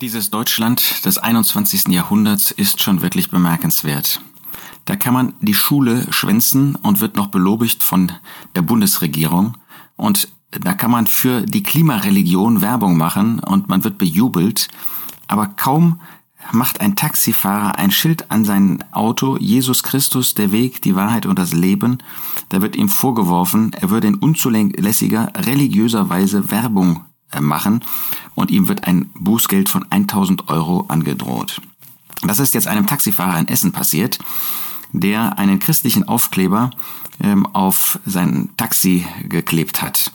Dieses Deutschland des 21. Jahrhunderts ist schon wirklich bemerkenswert. Da kann man die Schule schwänzen und wird noch belobigt von der Bundesregierung und da kann man für die Klimareligion Werbung machen und man wird bejubelt, aber kaum macht ein Taxifahrer ein Schild an sein Auto, Jesus Christus, der Weg, die Wahrheit und das Leben, da wird ihm vorgeworfen, er würde in unzulässiger religiöser Weise Werbung machen und ihm wird ein Bußgeld von 1000 Euro angedroht. Das ist jetzt einem Taxifahrer in Essen passiert, der einen christlichen Aufkleber ähm, auf sein Taxi geklebt hat.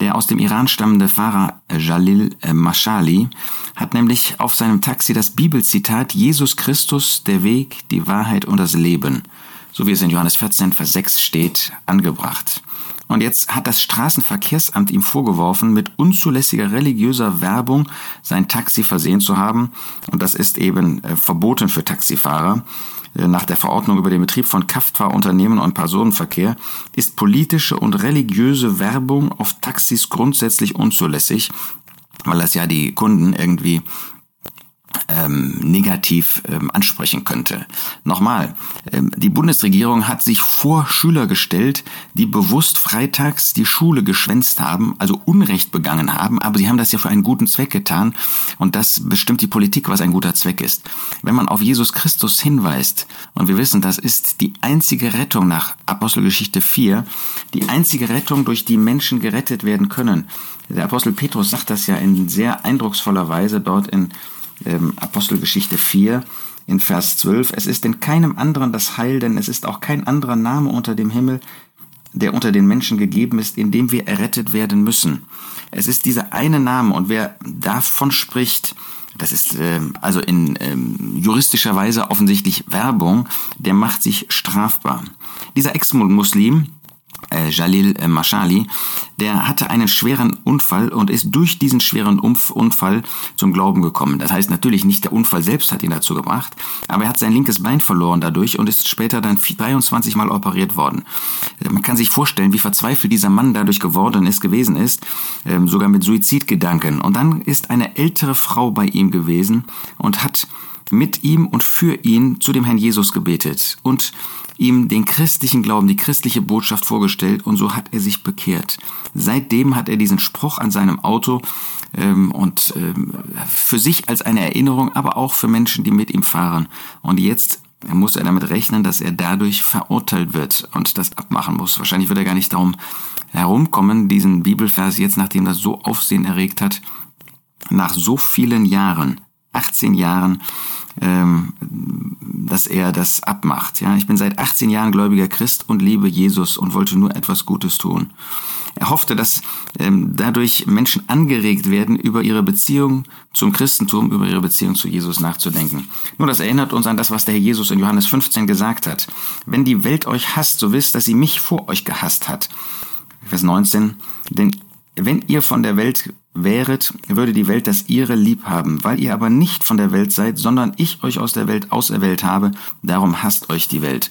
Der aus dem Iran stammende Fahrer Jalil äh, Mashali hat nämlich auf seinem Taxi das Bibelzitat Jesus Christus, der Weg, die Wahrheit und das Leben, so wie es in Johannes 14, Vers 6 steht, angebracht. Und jetzt hat das Straßenverkehrsamt ihm vorgeworfen, mit unzulässiger religiöser Werbung sein Taxi versehen zu haben. Und das ist eben äh, verboten für Taxifahrer. Äh, nach der Verordnung über den Betrieb von Kraftfahrunternehmen und Personenverkehr ist politische und religiöse Werbung auf Taxis grundsätzlich unzulässig, weil das ja die Kunden irgendwie ähm, negativ ähm, ansprechen könnte. Nochmal, ähm, die Bundesregierung hat sich vor Schüler gestellt, die bewusst freitags die Schule geschwänzt haben, also Unrecht begangen haben, aber sie haben das ja für einen guten Zweck getan und das bestimmt die Politik, was ein guter Zweck ist. Wenn man auf Jesus Christus hinweist, und wir wissen, das ist die einzige Rettung nach Apostelgeschichte 4, die einzige Rettung, durch die Menschen gerettet werden können. Der Apostel Petrus sagt das ja in sehr eindrucksvoller Weise dort in ähm, Apostelgeschichte 4 in Vers 12. Es ist in keinem anderen das Heil, denn es ist auch kein anderer Name unter dem Himmel, der unter den Menschen gegeben ist, in dem wir errettet werden müssen. Es ist dieser eine Name und wer davon spricht, das ist äh, also in ähm, juristischer Weise offensichtlich Werbung, der macht sich strafbar. Dieser Ex-Muslim, äh, Jalil äh, Mashali, der hatte einen schweren Unfall und ist durch diesen schweren Unfall zum Glauben gekommen. Das heißt natürlich nicht, der Unfall selbst hat ihn dazu gebracht, aber er hat sein linkes Bein verloren dadurch und ist später dann 23 Mal operiert worden. Äh, man kann sich vorstellen, wie verzweifelt dieser Mann dadurch geworden ist, gewesen ist, ähm, sogar mit Suizidgedanken. Und dann ist eine ältere Frau bei ihm gewesen und hat mit ihm und für ihn zu dem Herrn Jesus gebetet und ihm den christlichen Glauben, die christliche Botschaft vorgestellt und so hat er sich bekehrt. Seitdem hat er diesen Spruch an seinem Auto ähm, und ähm, für sich als eine Erinnerung, aber auch für Menschen, die mit ihm fahren. Und jetzt muss er damit rechnen, dass er dadurch verurteilt wird und das abmachen muss. Wahrscheinlich wird er gar nicht darum herumkommen, diesen Bibelvers jetzt, nachdem das so Aufsehen erregt hat, nach so vielen Jahren, 18 Jahren, ähm, dass er das abmacht. Ja, ich bin seit 18 Jahren gläubiger Christ und liebe Jesus und wollte nur etwas Gutes tun. Er hoffte, dass ähm, dadurch Menschen angeregt werden, über ihre Beziehung zum Christentum, über ihre Beziehung zu Jesus nachzudenken. Nur das erinnert uns an das, was der Herr Jesus in Johannes 15 gesagt hat. Wenn die Welt euch hasst, so wisst, dass sie mich vor euch gehasst hat. Vers 19. Denn wenn ihr von der Welt wäret, würde die Welt das ihre lieb haben. Weil ihr aber nicht von der Welt seid, sondern ich euch aus der Welt auserwählt habe, darum hasst euch die Welt.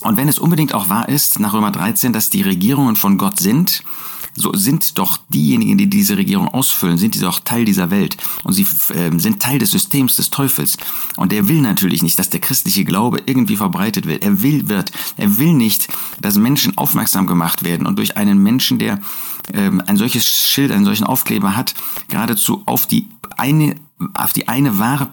Und wenn es unbedingt auch wahr ist, nach Römer 13, dass die Regierungen von Gott sind, so sind doch diejenigen, die diese Regierung ausfüllen, sind die doch Teil dieser Welt und sie äh, sind Teil des Systems des Teufels. Und er will natürlich nicht, dass der christliche Glaube irgendwie verbreitet wird. Er will wird, er will nicht, dass Menschen aufmerksam gemacht werden und durch einen Menschen, der ähm, ein solches Schild, einen solchen Aufkleber hat, geradezu auf die eine auf die eine wahre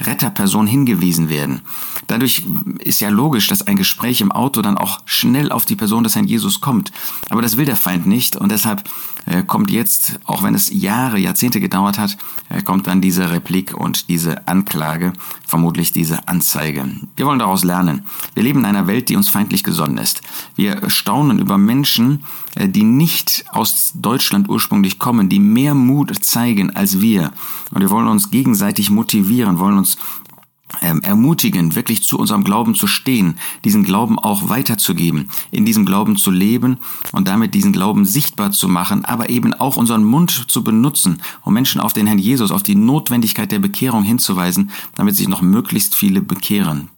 Retterperson hingewiesen werden. Dadurch ist ja logisch, dass ein Gespräch im Auto dann auch schnell auf die Person des Herrn Jesus kommt. Aber das will der Feind nicht und deshalb äh, kommt jetzt, auch wenn es Jahre, Jahrzehnte gedauert hat, äh, kommt dann diese Replik und diese Anklage, vermutlich diese Anzeige. Wir wollen daraus lernen. Wir leben in einer Welt, die uns feindlich gesonnen ist. Wir staunen über Menschen, äh, die nicht aus Deutschland ursprünglich kommen, die mehr Mut zeigen als wir. Und wir wollen uns gegenseitig motivieren, wollen uns ähm, ermutigen, wirklich zu unserem Glauben zu stehen, diesen Glauben auch weiterzugeben, in diesem Glauben zu leben und damit diesen Glauben sichtbar zu machen, aber eben auch unseren Mund zu benutzen, um Menschen auf den Herrn Jesus, auf die Notwendigkeit der Bekehrung hinzuweisen, damit sich noch möglichst viele bekehren.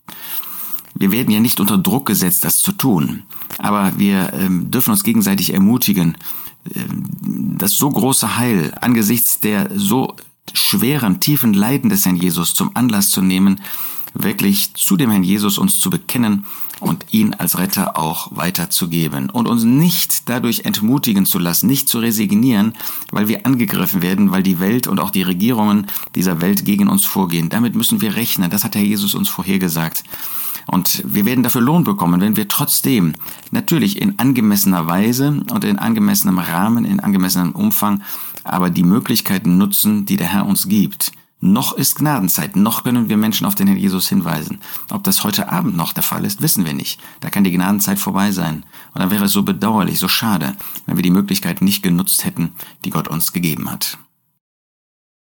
Wir werden ja nicht unter Druck gesetzt, das zu tun, aber wir ähm, dürfen uns gegenseitig ermutigen, ähm, das so große Heil angesichts der so schweren, tiefen Leiden des Herrn Jesus zum Anlass zu nehmen, wirklich zu dem Herrn Jesus uns zu bekennen und ihn als Retter auch weiterzugeben und uns nicht dadurch entmutigen zu lassen, nicht zu resignieren, weil wir angegriffen werden, weil die Welt und auch die Regierungen dieser Welt gegen uns vorgehen. Damit müssen wir rechnen. Das hat Herr Jesus uns vorhergesagt. Und wir werden dafür Lohn bekommen, wenn wir trotzdem natürlich in angemessener Weise und in angemessenem Rahmen, in angemessenem Umfang, aber die Möglichkeiten nutzen, die der Herr uns gibt. Noch ist Gnadenzeit, noch können wir Menschen auf den Herrn Jesus hinweisen. Ob das heute Abend noch der Fall ist, wissen wir nicht. Da kann die Gnadenzeit vorbei sein. Und dann wäre es so bedauerlich, so schade, wenn wir die Möglichkeiten nicht genutzt hätten, die Gott uns gegeben hat.